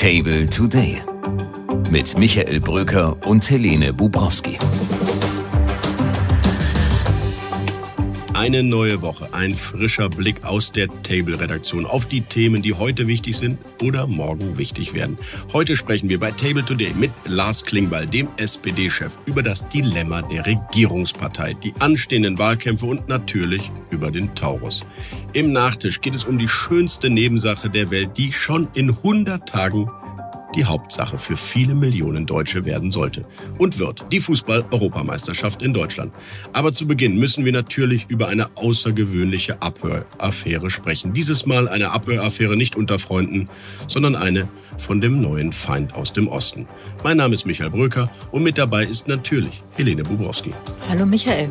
Table Today mit Michael Bröker und Helene Bubrowski. Eine neue Woche, ein frischer Blick aus der Table-Redaktion auf die Themen, die heute wichtig sind oder morgen wichtig werden. Heute sprechen wir bei Table Today mit Lars Klingbeil, dem SPD-Chef, über das Dilemma der Regierungspartei, die anstehenden Wahlkämpfe und natürlich über den Taurus. Im Nachtisch geht es um die schönste Nebensache der Welt, die schon in 100 Tagen die Hauptsache für viele Millionen Deutsche werden sollte und wird die Fußball-Europameisterschaft in Deutschland. Aber zu Beginn müssen wir natürlich über eine außergewöhnliche Abhöraffäre sprechen. Dieses Mal eine Abhöraffäre nicht unter Freunden, sondern eine von dem neuen Feind aus dem Osten. Mein Name ist Michael Bröker und mit dabei ist natürlich Helene Bubrowski. Hallo Michael.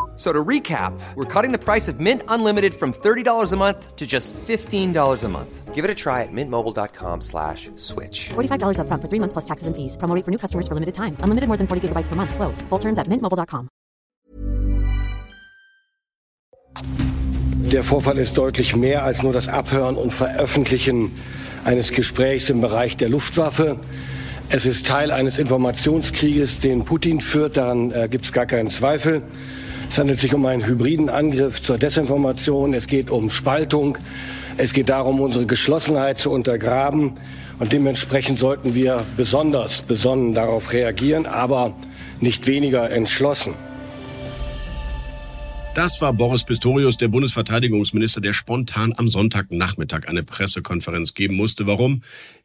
So to recap, we're cutting the price of Mint Unlimited from $30 a month to just $15 a month. Give it a try at mintmobile.com slash switch. $45 up front for three months plus taxes and fees. Promo for new customers for limited time. Unlimited more than 40 gigabytes per month. Slows. Full terms at mintmobile.com. Der Vorfall ist deutlich mehr als nur das Abhören und Veröffentlichen eines Gesprächs im Bereich der Luftwaffe. Es ist Teil eines Informationskrieges, den Putin führt. Daran äh, gibt es gar keinen Zweifel. Es handelt sich um einen hybriden Angriff zur Desinformation. Es geht um Spaltung. Es geht darum, unsere Geschlossenheit zu untergraben. Und dementsprechend sollten wir besonders besonnen darauf reagieren, aber nicht weniger entschlossen. Das war Boris Pistorius, der Bundesverteidigungsminister, der spontan am Sonntagnachmittag eine Pressekonferenz geben musste. Warum?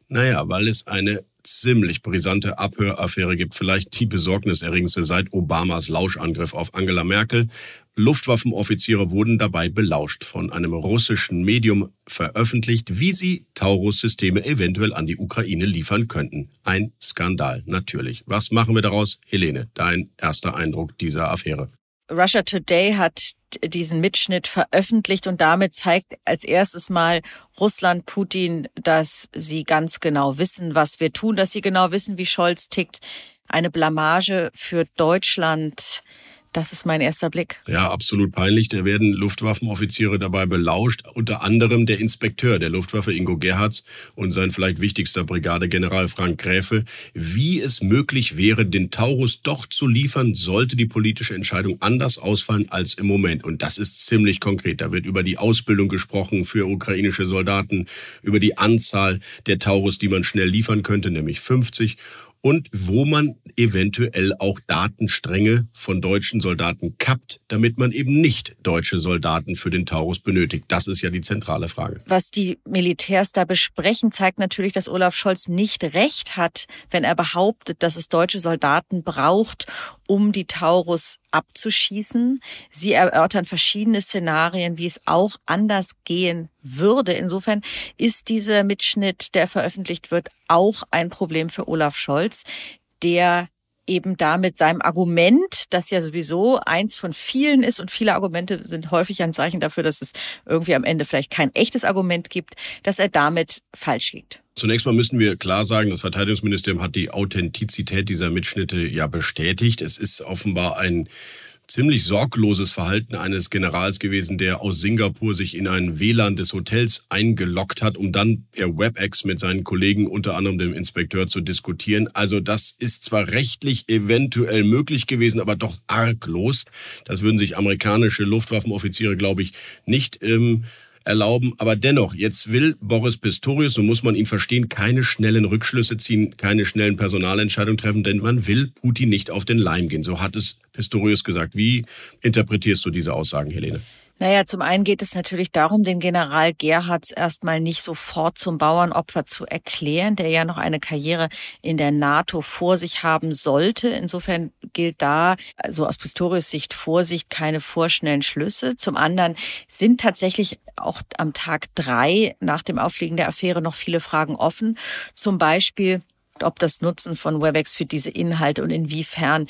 Naja, weil es eine ziemlich brisante Abhöraffäre gibt, vielleicht die besorgniserregendste seit Obamas Lauschangriff auf Angela Merkel. Luftwaffenoffiziere wurden dabei belauscht, von einem russischen Medium veröffentlicht, wie sie Taurus-Systeme eventuell an die Ukraine liefern könnten. Ein Skandal, natürlich. Was machen wir daraus? Helene, dein erster Eindruck dieser Affäre. Russia Today hat diesen Mitschnitt veröffentlicht und damit zeigt als erstes mal Russland Putin, dass sie ganz genau wissen, was wir tun, dass sie genau wissen, wie Scholz tickt. Eine Blamage für Deutschland das ist mein erster Blick. Ja, absolut peinlich. Da werden Luftwaffenoffiziere dabei belauscht. Unter anderem der Inspekteur der Luftwaffe Ingo Gerhards und sein vielleicht wichtigster Brigadegeneral Frank Gräfe. Wie es möglich wäre, den Taurus doch zu liefern, sollte die politische Entscheidung anders ausfallen als im Moment. Und das ist ziemlich konkret. Da wird über die Ausbildung gesprochen für ukrainische Soldaten, über die Anzahl der Taurus, die man schnell liefern könnte, nämlich 50 und wo man eventuell auch Datenstränge von deutschen Soldaten kappt, damit man eben nicht deutsche Soldaten für den Taurus benötigt. Das ist ja die zentrale Frage. Was die Militärs da besprechen, zeigt natürlich, dass Olaf Scholz nicht recht hat, wenn er behauptet, dass es deutsche Soldaten braucht, um die Taurus abzuschießen. Sie erörtern verschiedene Szenarien, wie es auch anders gehen würde. Insofern ist dieser Mitschnitt, der veröffentlicht wird, auch ein Problem für Olaf Scholz, der eben da mit seinem Argument, das ja sowieso eins von vielen ist und viele Argumente sind häufig ein Zeichen dafür, dass es irgendwie am Ende vielleicht kein echtes Argument gibt, dass er damit falsch liegt. Zunächst mal müssen wir klar sagen, das Verteidigungsministerium hat die Authentizität dieser Mitschnitte ja bestätigt. Es ist offenbar ein ziemlich sorgloses Verhalten eines Generals gewesen, der aus Singapur sich in ein WLAN des Hotels eingeloggt hat, um dann per WebEx mit seinen Kollegen, unter anderem dem Inspekteur, zu diskutieren. Also das ist zwar rechtlich eventuell möglich gewesen, aber doch arglos. Das würden sich amerikanische Luftwaffenoffiziere, glaube ich, nicht ähm, erlauben. Aber dennoch, jetzt will Boris Pistorius, so muss man ihn verstehen, keine schnellen Rückschlüsse ziehen, keine schnellen Personalentscheidungen treffen, denn man will Putin nicht auf den Leim gehen. So hat es Pistorius gesagt. Wie interpretierst du diese Aussagen, Helene? Naja, zum einen geht es natürlich darum, den General Gerhards erstmal nicht sofort zum Bauernopfer zu erklären, der ja noch eine Karriere in der NATO vor sich haben sollte. Insofern gilt da, also aus Pistorius Sicht, Vorsicht, keine vorschnellen Schlüsse. Zum anderen sind tatsächlich auch am Tag drei nach dem Aufliegen der Affäre noch viele Fragen offen. Zum Beispiel, ob das Nutzen von WebEx für diese Inhalte und inwiefern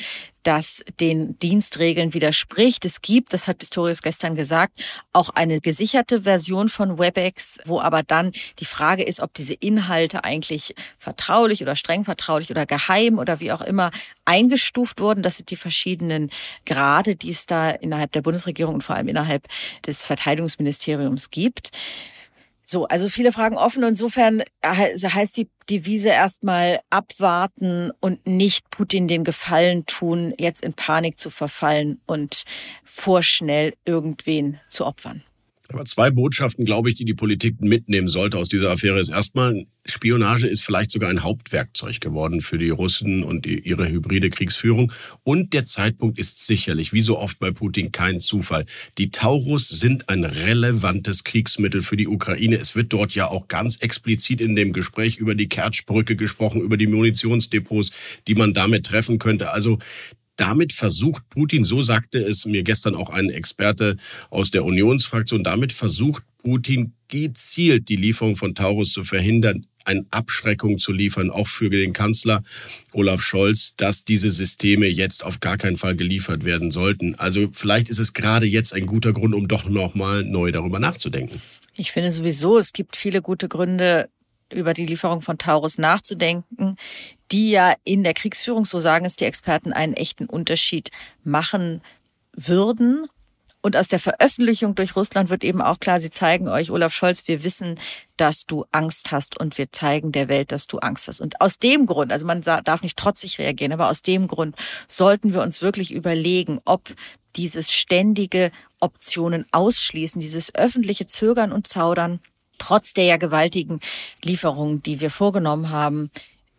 das den Dienstregeln widerspricht. Es gibt, das hat Pistorius gestern gesagt, auch eine gesicherte Version von WebEx, wo aber dann die Frage ist, ob diese Inhalte eigentlich vertraulich oder streng vertraulich oder geheim oder wie auch immer eingestuft wurden. Das sind die verschiedenen Grade, die es da innerhalb der Bundesregierung und vor allem innerhalb des Verteidigungsministeriums gibt. So, also viele Fragen offen. Insofern heißt die Devise erstmal abwarten und nicht Putin den Gefallen tun, jetzt in Panik zu verfallen und vorschnell irgendwen zu opfern. Aber zwei Botschaften, glaube ich, die die Politik mitnehmen sollte aus dieser Affäre ist erstmal, Spionage ist vielleicht sogar ein Hauptwerkzeug geworden für die Russen und ihre hybride Kriegsführung. Und der Zeitpunkt ist sicherlich, wie so oft bei Putin, kein Zufall. Die Taurus sind ein relevantes Kriegsmittel für die Ukraine. Es wird dort ja auch ganz explizit in dem Gespräch über die Kertschbrücke gesprochen, über die Munitionsdepots, die man damit treffen könnte. Also damit versucht Putin, so sagte es mir gestern auch ein Experte aus der Unionsfraktion, damit versucht Putin gezielt die Lieferung von Taurus zu verhindern, eine Abschreckung zu liefern, auch für den Kanzler Olaf Scholz, dass diese Systeme jetzt auf gar keinen Fall geliefert werden sollten. Also vielleicht ist es gerade jetzt ein guter Grund, um doch nochmal neu darüber nachzudenken. Ich finde sowieso, es gibt viele gute Gründe, über die Lieferung von Taurus nachzudenken, die ja in der Kriegsführung, so sagen es die Experten, einen echten Unterschied machen würden. Und aus der Veröffentlichung durch Russland wird eben auch klar, sie zeigen euch, Olaf Scholz, wir wissen, dass du Angst hast und wir zeigen der Welt, dass du Angst hast. Und aus dem Grund, also man darf nicht trotzig reagieren, aber aus dem Grund sollten wir uns wirklich überlegen, ob dieses ständige Optionen ausschließen, dieses öffentliche Zögern und Zaudern trotz der ja gewaltigen Lieferungen, die wir vorgenommen haben,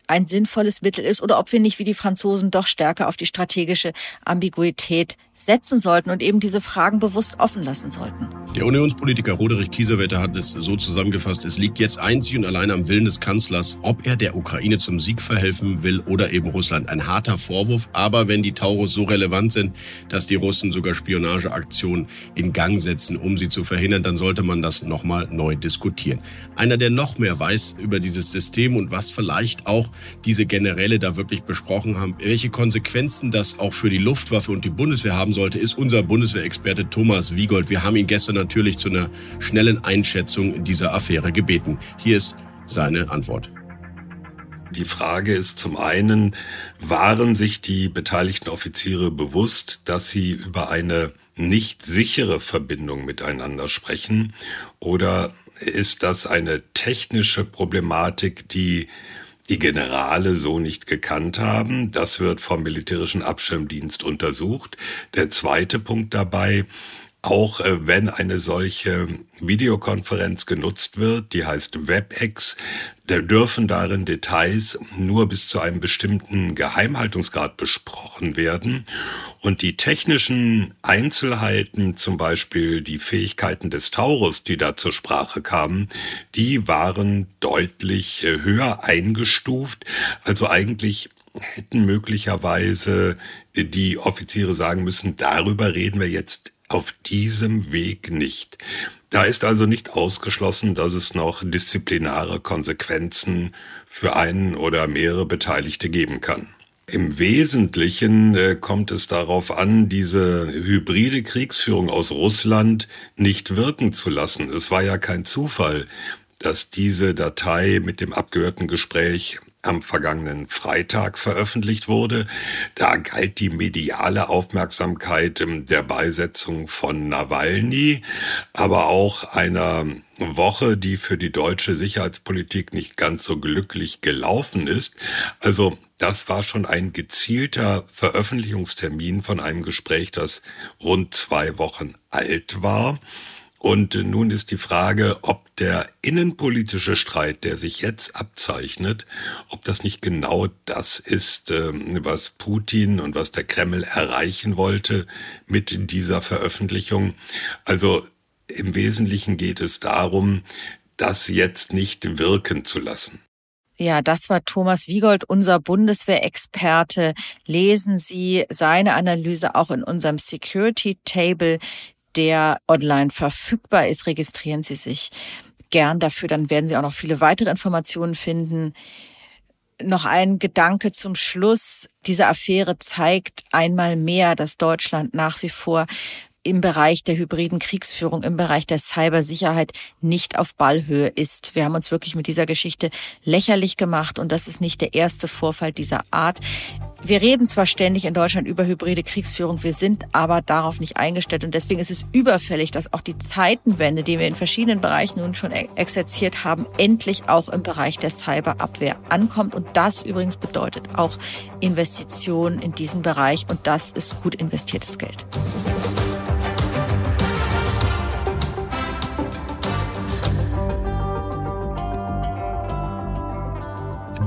ein sinnvolles Mittel ist oder ob wir nicht wie die Franzosen doch stärker auf die strategische Ambiguität setzen sollten und eben diese Fragen bewusst offen lassen sollten. Der Unionspolitiker Roderich Kieserwetter hat es so zusammengefasst, es liegt jetzt einzig und allein am Willen des Kanzlers, ob er der Ukraine zum Sieg verhelfen will oder eben Russland. Ein harter Vorwurf, aber wenn die Taurus so relevant sind, dass die Russen sogar Spionageaktionen in Gang setzen, um sie zu verhindern, dann sollte man das nochmal neu diskutieren. Einer, der noch mehr weiß über dieses System und was vielleicht auch diese Generäle da wirklich besprochen haben, welche Konsequenzen das auch für die Luftwaffe und die Bundeswehr haben sollte, ist unser Bundeswehrexperte Thomas Wiegold. Wir haben ihn gestern natürlich zu einer schnellen Einschätzung dieser Affäre gebeten. Hier ist seine Antwort. Die Frage ist zum einen, waren sich die beteiligten Offiziere bewusst, dass sie über eine nicht sichere Verbindung miteinander sprechen? Oder ist das eine technische Problematik, die die Generale so nicht gekannt haben. Das wird vom militärischen Abschirmdienst untersucht. Der zweite Punkt dabei, auch äh, wenn eine solche Videokonferenz genutzt wird, die heißt WebEx, da dürfen darin Details nur bis zu einem bestimmten Geheimhaltungsgrad besprochen werden. Und die technischen Einzelheiten, zum Beispiel die Fähigkeiten des Taurus, die da zur Sprache kamen, die waren deutlich höher eingestuft. Also eigentlich hätten möglicherweise die Offiziere sagen müssen, darüber reden wir jetzt auf diesem Weg nicht. Da ist also nicht ausgeschlossen, dass es noch disziplinare Konsequenzen für einen oder mehrere Beteiligte geben kann. Im Wesentlichen äh, kommt es darauf an, diese hybride Kriegsführung aus Russland nicht wirken zu lassen. Es war ja kein Zufall, dass diese Datei mit dem abgehörten Gespräch am vergangenen Freitag veröffentlicht wurde. Da galt die mediale Aufmerksamkeit der Beisetzung von Nawalny, aber auch einer Woche, die für die deutsche Sicherheitspolitik nicht ganz so glücklich gelaufen ist. Also das war schon ein gezielter Veröffentlichungstermin von einem Gespräch, das rund zwei Wochen alt war. Und nun ist die Frage, ob der innenpolitische Streit, der sich jetzt abzeichnet, ob das nicht genau das ist, ähm, was Putin und was der Kreml erreichen wollte mit dieser Veröffentlichung. Also im Wesentlichen geht es darum, das jetzt nicht wirken zu lassen. Ja, das war Thomas Wiegold, unser Bundeswehrexperte. Lesen Sie seine Analyse auch in unserem Security Table der online verfügbar ist. Registrieren Sie sich gern dafür, dann werden Sie auch noch viele weitere Informationen finden. noch ein Gedanke zum Schluss. Diese Affäre zeigt einmal mehr, dass Deutschland nach wie vor im Bereich der hybriden Kriegsführung, im Bereich der Cybersicherheit nicht auf Ballhöhe ist. Wir haben uns wirklich mit dieser Geschichte lächerlich gemacht und das ist nicht der erste Vorfall dieser Art. Wir reden zwar ständig in Deutschland über hybride Kriegsführung, wir sind aber darauf nicht eingestellt. Und deswegen ist es überfällig, dass auch die Zeitenwende, die wir in verschiedenen Bereichen nun schon exerziert haben, endlich auch im Bereich der Cyberabwehr ankommt. Und das übrigens bedeutet auch Investitionen in diesen Bereich. Und das ist gut investiertes Geld.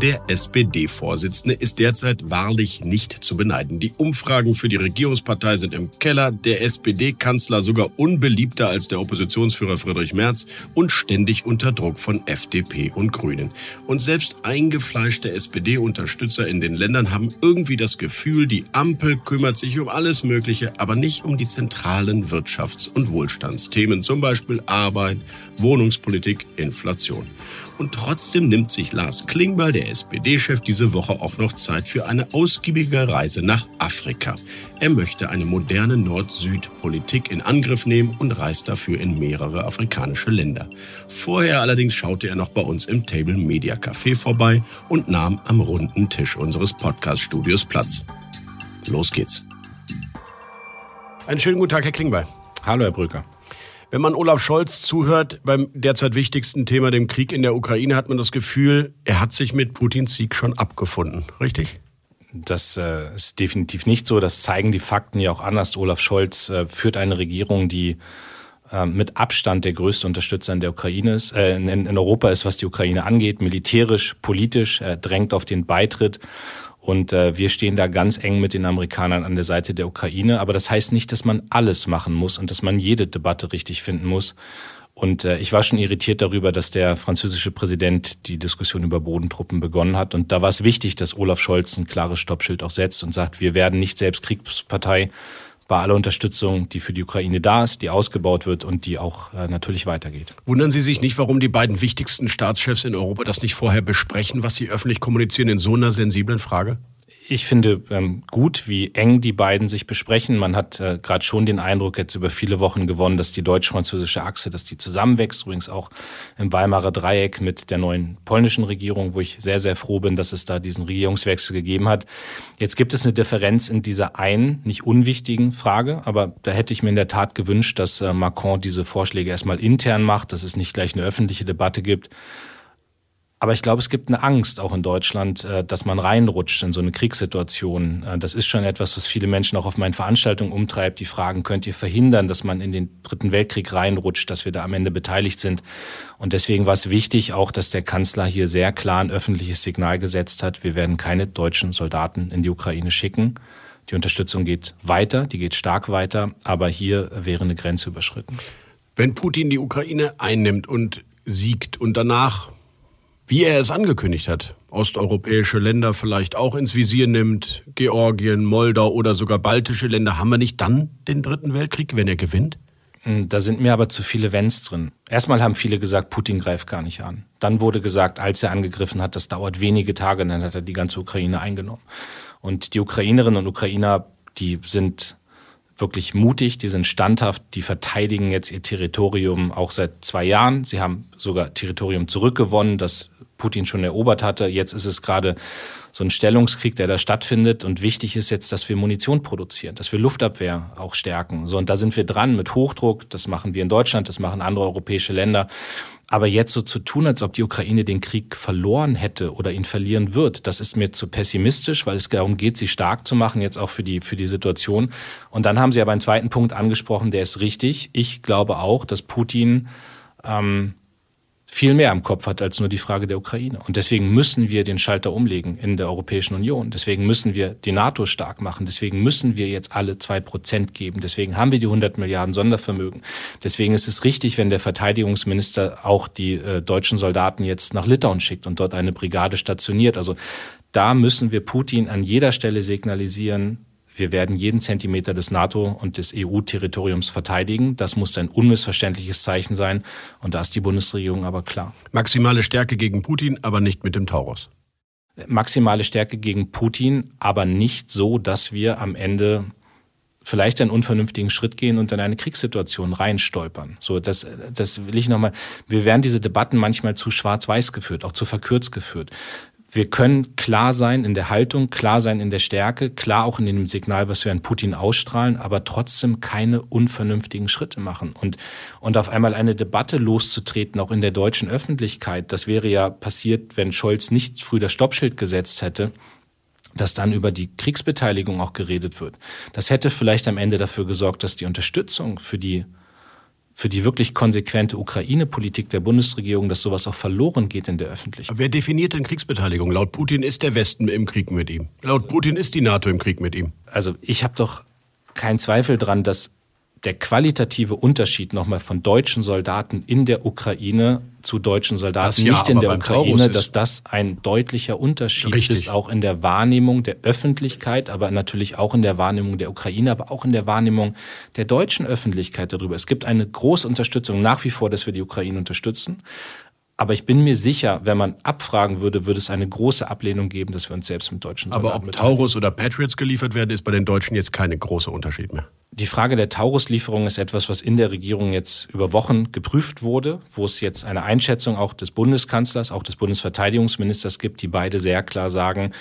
Der SPD-Vorsitzende ist derzeit wahrlich nicht zu beneiden. Die Umfragen für die Regierungspartei sind im Keller, der SPD-Kanzler sogar unbeliebter als der Oppositionsführer Friedrich Merz und ständig unter Druck von FDP und Grünen. Und selbst eingefleischte SPD-Unterstützer in den Ländern haben irgendwie das Gefühl, die Ampel kümmert sich um alles Mögliche, aber nicht um die zentralen Wirtschafts- und Wohlstandsthemen, zum Beispiel Arbeit, Wohnungspolitik, Inflation. Und trotzdem nimmt sich Lars Klingbeil, der SPD-Chef, diese Woche auch noch Zeit für eine ausgiebige Reise nach Afrika. Er möchte eine moderne Nord-Süd-Politik in Angriff nehmen und reist dafür in mehrere afrikanische Länder. Vorher allerdings schaute er noch bei uns im Table Media Café vorbei und nahm am runden Tisch unseres Podcast-Studios Platz. Los geht's. Einen schönen guten Tag, Herr Klingbeil. Hallo, Herr Brücker. Wenn man Olaf Scholz zuhört beim derzeit wichtigsten Thema, dem Krieg in der Ukraine, hat man das Gefühl, er hat sich mit Putins Sieg schon abgefunden. Richtig? Das äh, ist definitiv nicht so. Das zeigen die Fakten ja auch anders. Olaf Scholz äh, führt eine Regierung, die äh, mit Abstand der größte Unterstützer in der Ukraine ist, äh, in, in, Europa ist, was die Ukraine angeht, militärisch, politisch, drängt auf den Beitritt und äh, wir stehen da ganz eng mit den Amerikanern an der Seite der Ukraine. Aber das heißt nicht, dass man alles machen muss und dass man jede Debatte richtig finden muss. Und äh, ich war schon irritiert darüber, dass der französische Präsident die Diskussion über Bodentruppen begonnen hat. Und da war es wichtig, dass Olaf Scholz ein klares Stoppschild auch setzt und sagt, wir werden nicht selbst Kriegspartei bei aller Unterstützung, die für die Ukraine da ist, die ausgebaut wird und die auch äh, natürlich weitergeht. Wundern Sie sich nicht, warum die beiden wichtigsten Staatschefs in Europa das nicht vorher besprechen, was sie öffentlich kommunizieren in so einer sensiblen Frage? Ich finde ähm, gut, wie eng die beiden sich besprechen. Man hat äh, gerade schon den Eindruck jetzt über viele Wochen gewonnen, dass die deutsch-französische Achse, dass die zusammenwächst. Übrigens auch im Weimarer Dreieck mit der neuen polnischen Regierung, wo ich sehr, sehr froh bin, dass es da diesen Regierungswechsel gegeben hat. Jetzt gibt es eine Differenz in dieser einen, nicht unwichtigen Frage, aber da hätte ich mir in der Tat gewünscht, dass äh, Macron diese Vorschläge erstmal intern macht, dass es nicht gleich eine öffentliche Debatte gibt. Aber ich glaube, es gibt eine Angst auch in Deutschland, äh, dass man reinrutscht in so eine Kriegssituation. Äh, das ist schon etwas, was viele Menschen auch auf meinen Veranstaltungen umtreibt. Die fragen, könnt ihr verhindern, dass man in den Dritten Weltkrieg reinrutscht, dass wir da am Ende beteiligt sind? Und deswegen war es wichtig auch, dass der Kanzler hier sehr klar ein öffentliches Signal gesetzt hat. Wir werden keine deutschen Soldaten in die Ukraine schicken. Die Unterstützung geht weiter, die geht stark weiter, aber hier wäre eine Grenze überschritten. Wenn Putin die Ukraine einnimmt und siegt und danach wie er es angekündigt hat, osteuropäische Länder vielleicht auch ins Visier nimmt, Georgien, Moldau oder sogar baltische Länder, haben wir nicht dann den Dritten Weltkrieg, wenn er gewinnt? Hm, da sind mir aber zu viele Wenns drin. Erstmal haben viele gesagt, Putin greift gar nicht an. Dann wurde gesagt, als er angegriffen hat, das dauert wenige Tage, dann hat er die ganze Ukraine eingenommen. Und die Ukrainerinnen und Ukrainer, die sind wirklich mutig, die sind standhaft, die verteidigen jetzt ihr Territorium auch seit zwei Jahren. Sie haben sogar Territorium zurückgewonnen, das Putin schon erobert hatte. Jetzt ist es gerade so ein Stellungskrieg, der da stattfindet. Und wichtig ist jetzt, dass wir Munition produzieren, dass wir Luftabwehr auch stärken. So, und da sind wir dran mit Hochdruck. Das machen wir in Deutschland, das machen andere europäische Länder. Aber jetzt so zu tun, als ob die Ukraine den Krieg verloren hätte oder ihn verlieren wird, das ist mir zu pessimistisch, weil es darum geht, sie stark zu machen, jetzt auch für die, für die Situation. Und dann haben Sie aber einen zweiten Punkt angesprochen, der ist richtig. Ich glaube auch, dass Putin ähm, viel mehr im Kopf hat als nur die Frage der Ukraine. Und deswegen müssen wir den Schalter umlegen in der Europäischen Union. Deswegen müssen wir die NATO stark machen. Deswegen müssen wir jetzt alle zwei Prozent geben. Deswegen haben wir die 100 Milliarden Sondervermögen. Deswegen ist es richtig, wenn der Verteidigungsminister auch die äh, deutschen Soldaten jetzt nach Litauen schickt und dort eine Brigade stationiert. Also da müssen wir Putin an jeder Stelle signalisieren, wir werden jeden Zentimeter des NATO- und des EU-Territoriums verteidigen. Das muss ein unmissverständliches Zeichen sein. Und da ist die Bundesregierung aber klar. Maximale Stärke gegen Putin, aber nicht mit dem Taurus. maximale Stärke gegen Putin, aber nicht so, dass wir am Ende vielleicht einen unvernünftigen Schritt gehen und in eine Kriegssituation reinstolpern. So, das, das will ich nochmal. Wir werden diese Debatten manchmal zu schwarz-weiß geführt, auch zu verkürzt geführt. Wir können klar sein in der Haltung, klar sein in der Stärke, klar auch in dem Signal, was wir an Putin ausstrahlen, aber trotzdem keine unvernünftigen Schritte machen. Und, und auf einmal eine Debatte loszutreten, auch in der deutschen Öffentlichkeit, das wäre ja passiert, wenn Scholz nicht früh das Stoppschild gesetzt hätte, dass dann über die Kriegsbeteiligung auch geredet wird. Das hätte vielleicht am Ende dafür gesorgt, dass die Unterstützung für die für die wirklich konsequente Ukraine-Politik der Bundesregierung, dass sowas auch verloren geht in der Öffentlichkeit. Wer definiert denn Kriegsbeteiligung? Laut Putin ist der Westen im Krieg mit ihm. Laut Putin ist die NATO im Krieg mit ihm. Also ich habe doch keinen Zweifel dran, dass der qualitative Unterschied nochmal von deutschen Soldaten in der Ukraine zu deutschen Soldaten ja, nicht in der Ukraine, dass das ein deutlicher Unterschied richtig. ist, auch in der Wahrnehmung der Öffentlichkeit, aber natürlich auch in der Wahrnehmung der Ukraine, aber auch in der Wahrnehmung der deutschen Öffentlichkeit darüber. Es gibt eine große Unterstützung nach wie vor, dass wir die Ukraine unterstützen. Aber ich bin mir sicher, wenn man abfragen würde, würde es eine große Ablehnung geben, dass wir uns selbst mit deutschen Soldaten Aber ob Taurus oder Patriots geliefert werden, ist bei den Deutschen jetzt kein großer Unterschied mehr. Die Frage der Taurus-Lieferung ist etwas, was in der Regierung jetzt über Wochen geprüft wurde, wo es jetzt eine Einschätzung auch des Bundeskanzlers, auch des Bundesverteidigungsministers gibt, die beide sehr klar sagen,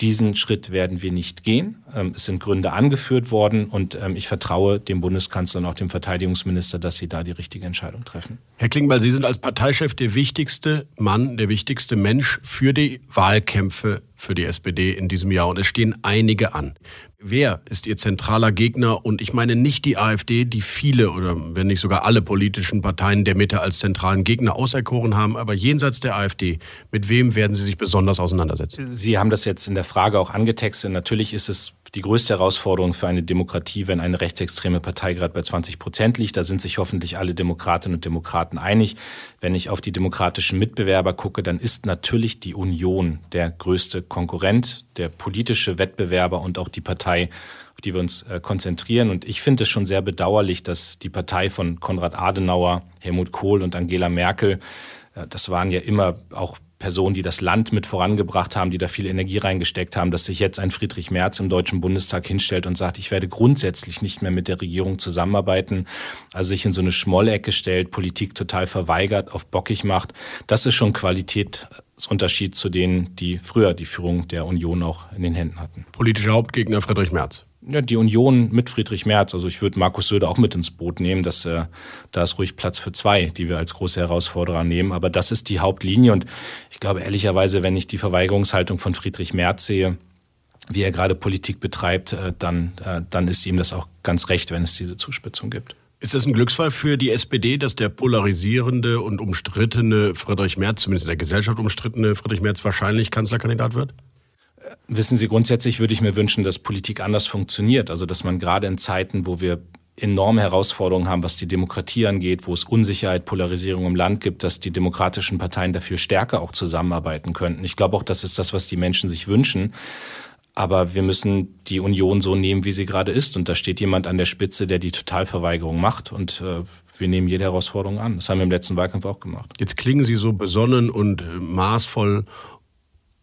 diesen Schritt werden wir nicht gehen. Ähm, es sind Gründe angeführt worden und ähm, ich vertraue dem Bundeskanzler und auch dem Verteidigungsminister, dass sie da die richtige Entscheidung treffen. Herr Klingbeil, Sie sind als Parteichef der wichtigste Mann, der wichtigste Mensch für die Wahlkämpfe für die SPD in diesem Jahr und es stehen einige an. Wer ist Ihr zentraler Gegner? Und ich meine nicht die AfD, die viele oder wenn nicht sogar alle politischen Parteien der Mitte als zentralen Gegner auserkoren haben, aber jenseits der AfD, mit wem werden Sie sich besonders auseinandersetzen? Sie haben das jetzt in der Frage auch angetextet. Natürlich ist es die größte Herausforderung für eine Demokratie, wenn eine rechtsextreme Partei gerade bei 20 Prozent liegt. Da sind sich hoffentlich alle Demokratinnen und Demokraten einig. Wenn ich auf die demokratischen Mitbewerber gucke, dann ist natürlich die Union der größte Konkurrent, der politische Wettbewerber und auch die Partei, auf die wir uns äh, konzentrieren. Und ich finde es schon sehr bedauerlich, dass die Partei von Konrad Adenauer, Helmut Kohl und Angela Merkel, äh, das waren ja immer auch Personen, die das Land mit vorangebracht haben, die da viel Energie reingesteckt haben, dass sich jetzt ein Friedrich Merz im Deutschen Bundestag hinstellt und sagt, ich werde grundsätzlich nicht mehr mit der Regierung zusammenarbeiten, also sich in so eine Schmollecke stellt, Politik total verweigert, auf bockig macht, das ist schon Qualitätsunterschied zu denen, die früher die Führung der Union auch in den Händen hatten. Politischer Hauptgegner Friedrich Merz ja, die Union mit Friedrich Merz. Also ich würde Markus Söder auch mit ins Boot nehmen. Dass, äh, da ist ruhig Platz für zwei, die wir als große Herausforderer nehmen. Aber das ist die Hauptlinie. Und ich glaube ehrlicherweise, wenn ich die Verweigerungshaltung von Friedrich Merz sehe, wie er gerade Politik betreibt, äh, dann, äh, dann ist ihm das auch ganz recht, wenn es diese Zuspitzung gibt. Ist das ein Glücksfall für die SPD, dass der polarisierende und umstrittene Friedrich Merz, zumindest in der Gesellschaft umstrittene Friedrich Merz, wahrscheinlich Kanzlerkandidat wird? Wissen Sie, grundsätzlich würde ich mir wünschen, dass Politik anders funktioniert. Also, dass man gerade in Zeiten, wo wir enorme Herausforderungen haben, was die Demokratie angeht, wo es Unsicherheit, Polarisierung im Land gibt, dass die demokratischen Parteien da viel stärker auch zusammenarbeiten könnten. Ich glaube auch, das ist das, was die Menschen sich wünschen. Aber wir müssen die Union so nehmen, wie sie gerade ist. Und da steht jemand an der Spitze, der die Totalverweigerung macht. Und äh, wir nehmen jede Herausforderung an. Das haben wir im letzten Wahlkampf auch gemacht. Jetzt klingen Sie so besonnen und äh, maßvoll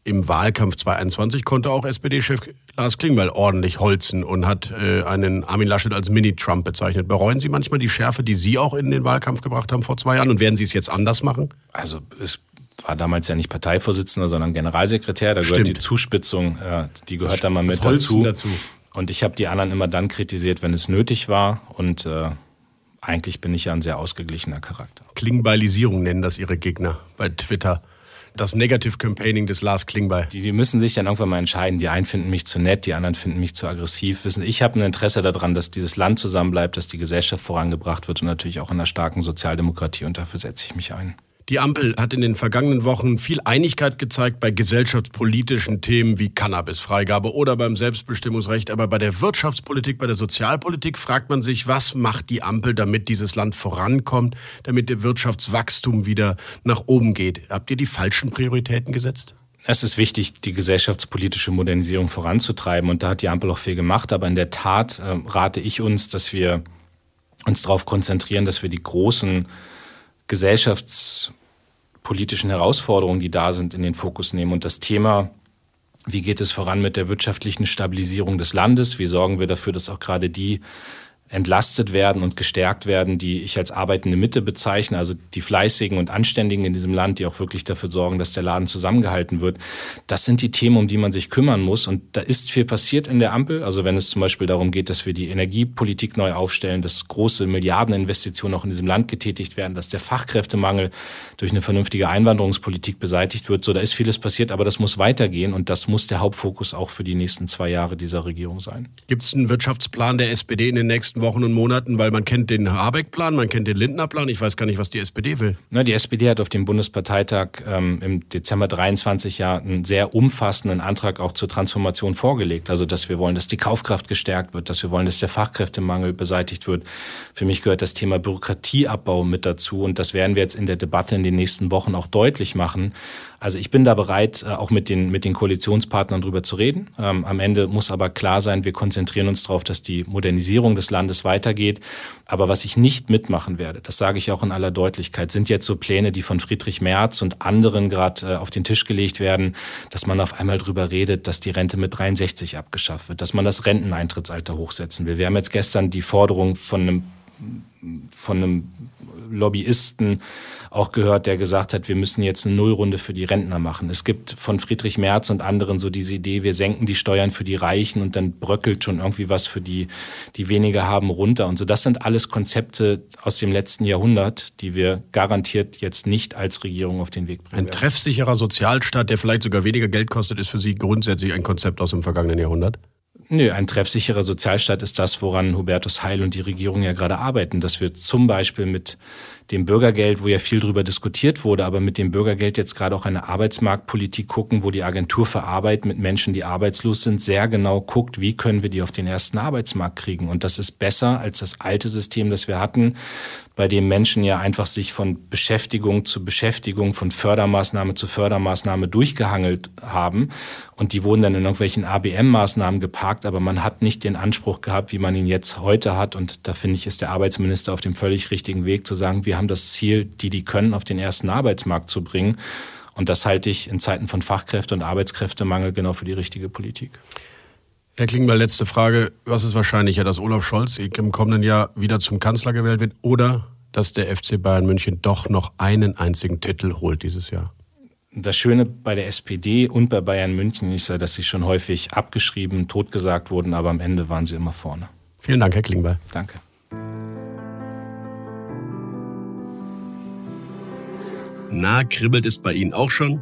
im Wahlkampf 2021 konnte auch SPD-Chef Lars Klingbeil ordentlich holzen und hat äh, einen Armin Laschet als Mini-Trump bezeichnet. Bereuen Sie manchmal die Schärfe, die Sie auch in den Wahlkampf gebracht haben vor zwei Jahren und werden Sie es jetzt anders machen? Also es war damals ja nicht Parteivorsitzender, sondern Generalsekretär. Da Stimmt. gehört die Zuspitzung, äh, die gehört da mal mit dazu. dazu. Und ich habe die anderen immer dann kritisiert, wenn es nötig war. Und äh, eigentlich bin ich ja ein sehr ausgeglichener Charakter. Klingbeilisierung nennen das Ihre Gegner bei Twitter das Negative Campaigning des Lars Klingbeil. Die, die müssen sich dann irgendwann mal entscheiden. Die einen finden mich zu nett, die anderen finden mich zu aggressiv. Wissen, ich habe ein Interesse daran, dass dieses Land zusammenbleibt, dass die Gesellschaft vorangebracht wird und natürlich auch in einer starken Sozialdemokratie. Und dafür setze ich mich ein. Die Ampel hat in den vergangenen Wochen viel Einigkeit gezeigt bei gesellschaftspolitischen Themen wie Cannabisfreigabe oder beim Selbstbestimmungsrecht. Aber bei der Wirtschaftspolitik, bei der Sozialpolitik fragt man sich, was macht die Ampel, damit dieses Land vorankommt, damit der Wirtschaftswachstum wieder nach oben geht? Habt ihr die falschen Prioritäten gesetzt? Es ist wichtig, die gesellschaftspolitische Modernisierung voranzutreiben. Und da hat die Ampel auch viel gemacht. Aber in der Tat äh, rate ich uns, dass wir uns darauf konzentrieren, dass wir die großen gesellschaftspolitischen Herausforderungen, die da sind, in den Fokus nehmen. Und das Thema Wie geht es voran mit der wirtschaftlichen Stabilisierung des Landes? Wie sorgen wir dafür, dass auch gerade die entlastet werden und gestärkt werden, die ich als arbeitende Mitte bezeichne, also die Fleißigen und Anständigen in diesem Land, die auch wirklich dafür sorgen, dass der Laden zusammengehalten wird. Das sind die Themen, um die man sich kümmern muss. Und da ist viel passiert in der Ampel. Also wenn es zum Beispiel darum geht, dass wir die Energiepolitik neu aufstellen, dass große Milliardeninvestitionen auch in diesem Land getätigt werden, dass der Fachkräftemangel durch eine vernünftige Einwanderungspolitik beseitigt wird. So, da ist vieles passiert, aber das muss weitergehen und das muss der Hauptfokus auch für die nächsten zwei Jahre dieser Regierung sein. Gibt es einen Wirtschaftsplan der SPD in den nächsten nächsten Wochen und Monaten? Weil man kennt den Habeck-Plan, man kennt den Lindner-Plan. Ich weiß gar nicht, was die SPD will. Na, die SPD hat auf dem Bundesparteitag ähm, im Dezember 23 ja einen sehr umfassenden Antrag auch zur Transformation vorgelegt. Also, dass wir wollen, dass die Kaufkraft gestärkt wird, dass wir wollen, dass der Fachkräftemangel beseitigt wird. Für mich gehört das Thema Bürokratieabbau mit dazu. Und das werden wir jetzt in der Debatte in den nächsten Wochen auch deutlich machen. Also ich bin da bereit, äh, auch mit den, mit den Koalitionspartnern drüber zu reden. Ähm, am Ende muss aber klar sein, wir konzentrieren uns darauf, dass die Modernisierung des Landes weitergeht. Aber was ich nicht mitmachen werde, das sage ich auch in aller Deutlichkeit, sind jetzt so Pläne, die von Friedrich Merz und anderen gerade äh, auf den Tisch gelegt werden, dass man auf einmal drüber redet, dass die Rente mit 63 abgeschafft wird, dass man das Renteneintrittsalter hochsetzen will. Wir haben jetzt gestern die Forderung von einem von einem Lobbyisten auch gehört, der gesagt hat, wir müssen jetzt eine Nullrunde für die Rentner machen. Es gibt von Friedrich Merz und anderen so diese Idee, wir senken die Steuern für die Reichen und dann bröckelt schon irgendwie was für die, die weniger haben, runter und so. Das sind alles Konzepte aus dem letzten Jahrhundert, die wir garantiert jetzt nicht als Regierung auf den Weg bringen. Ein werden. treffsicherer Sozialstaat, der vielleicht sogar weniger Geld kostet, ist für Sie grundsätzlich ein Konzept aus dem vergangenen Jahrhundert? Nö, ein treffsicherer Sozialstaat ist das, woran Hubertus Heil und die Regierung ja gerade arbeiten, dass wir zum Beispiel mit dem Bürgergeld, wo ja viel drüber diskutiert wurde, aber mit dem Bürgergeld jetzt gerade auch eine Arbeitsmarktpolitik gucken, wo die Agentur für Arbeit mit Menschen, die arbeitslos sind, sehr genau guckt, wie können wir die auf den ersten Arbeitsmarkt kriegen. Und das ist besser als das alte System, das wir hatten, bei dem Menschen ja einfach sich von Beschäftigung zu Beschäftigung, von Fördermaßnahme zu Fördermaßnahme durchgehangelt haben. Und die wurden dann in irgendwelchen ABM-Maßnahmen geparkt, aber man hat nicht den Anspruch gehabt, wie man ihn jetzt heute hat. Und da finde ich, ist der Arbeitsminister auf dem völlig richtigen Weg zu sagen, wir haben das Ziel, die, die können, auf den ersten Arbeitsmarkt zu bringen. Und das halte ich in Zeiten von Fachkräfte- und Arbeitskräftemangel genau für die richtige Politik. Herr Klingbeil, letzte Frage. Was ist wahrscheinlicher, dass Olaf Scholz im kommenden Jahr wieder zum Kanzler gewählt wird oder dass der FC Bayern München doch noch einen einzigen Titel holt dieses Jahr? Das Schöne bei der SPD und bei Bayern München ist ja, dass sie schon häufig abgeschrieben, totgesagt wurden, aber am Ende waren sie immer vorne. Vielen Dank, Herr Klingbeil. Danke. Na, kribbelt es bei Ihnen auch schon?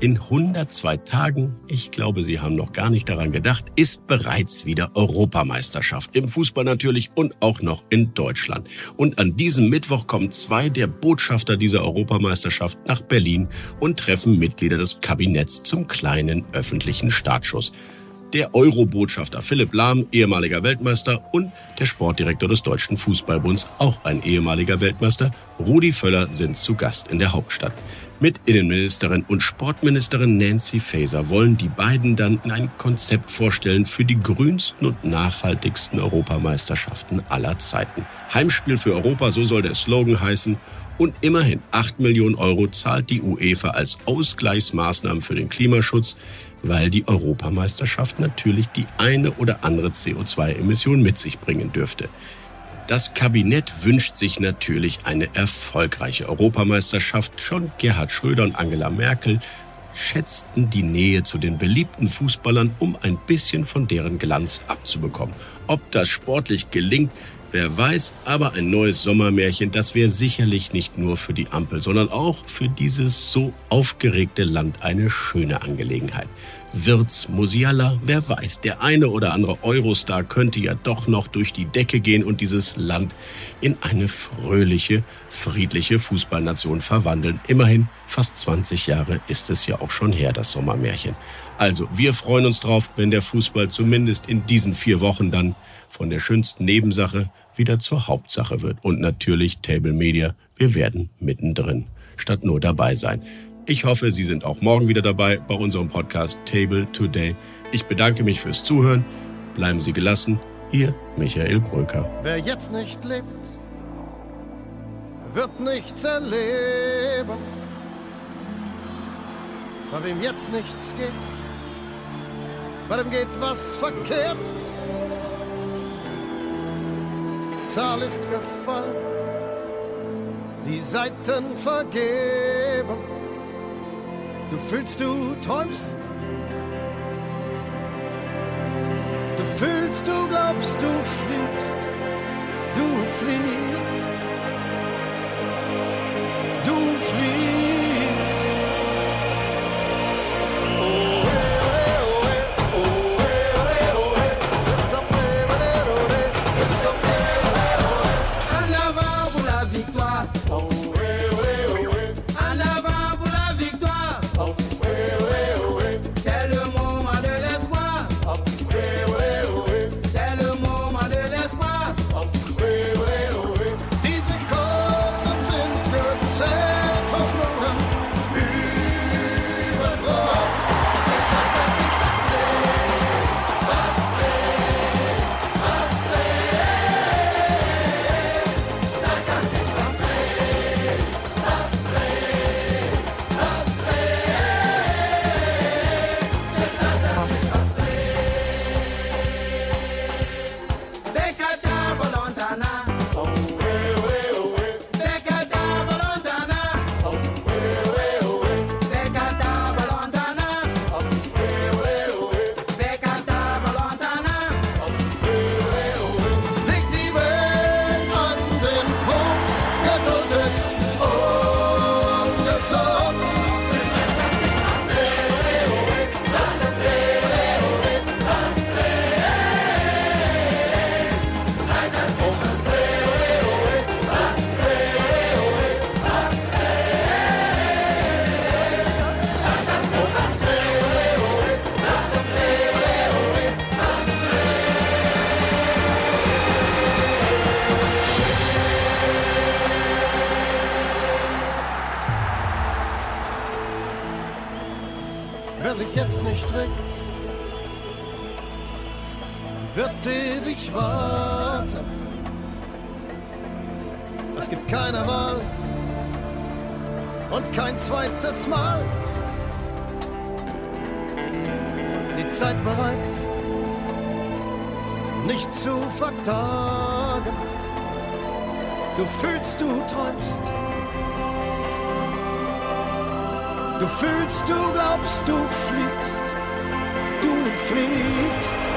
In 102 Tagen, ich glaube, Sie haben noch gar nicht daran gedacht, ist bereits wieder Europameisterschaft. Im Fußball natürlich und auch noch in Deutschland. Und an diesem Mittwoch kommen zwei der Botschafter dieser Europameisterschaft nach Berlin und treffen Mitglieder des Kabinetts zum kleinen öffentlichen Startschuss der Euro-Botschafter Philipp Lahm, ehemaliger Weltmeister, und der Sportdirektor des Deutschen Fußballbunds, auch ein ehemaliger Weltmeister, Rudi Völler, sind zu Gast in der Hauptstadt. Mit Innenministerin und Sportministerin Nancy Faeser wollen die beiden dann ein Konzept vorstellen für die grünsten und nachhaltigsten Europameisterschaften aller Zeiten. Heimspiel für Europa, so soll der Slogan heißen. Und immerhin 8 Millionen Euro zahlt die UEFA als Ausgleichsmaßnahmen für den Klimaschutz weil die Europameisterschaft natürlich die eine oder andere CO2-Emission mit sich bringen dürfte. Das Kabinett wünscht sich natürlich eine erfolgreiche Europameisterschaft. Schon Gerhard Schröder und Angela Merkel schätzten die Nähe zu den beliebten Fußballern, um ein bisschen von deren Glanz abzubekommen. Ob das sportlich gelingt, wer weiß, aber ein neues Sommermärchen, das wäre sicherlich nicht nur für die Ampel, sondern auch für dieses so aufgeregte Land eine schöne Angelegenheit. Wirtz, Musiala, wer weiß, der eine oder andere Eurostar könnte ja doch noch durch die Decke gehen und dieses Land in eine fröhliche, friedliche Fußballnation verwandeln. Immerhin, fast 20 Jahre ist es ja auch schon her, das Sommermärchen. Also, wir freuen uns drauf, wenn der Fußball zumindest in diesen vier Wochen dann von der schönsten Nebensache wieder zur Hauptsache wird. Und natürlich Table Media, wir werden mittendrin, statt nur dabei sein. Ich hoffe, Sie sind auch morgen wieder dabei bei unserem Podcast Table Today. Ich bedanke mich fürs Zuhören. Bleiben Sie gelassen. Ihr Michael Bröker. Wer jetzt nicht lebt, wird nichts erleben. Bei wem jetzt nichts geht, bei dem geht was verkehrt. Zahl ist gefallen, die Seiten vergeben. Du fühlst, du träumst. Du fühlst, du glaubst, du fliegst. vertagen. Du fühlst, du träumst. Du fühlst, du glaubst, du fliegst. Du fliegst.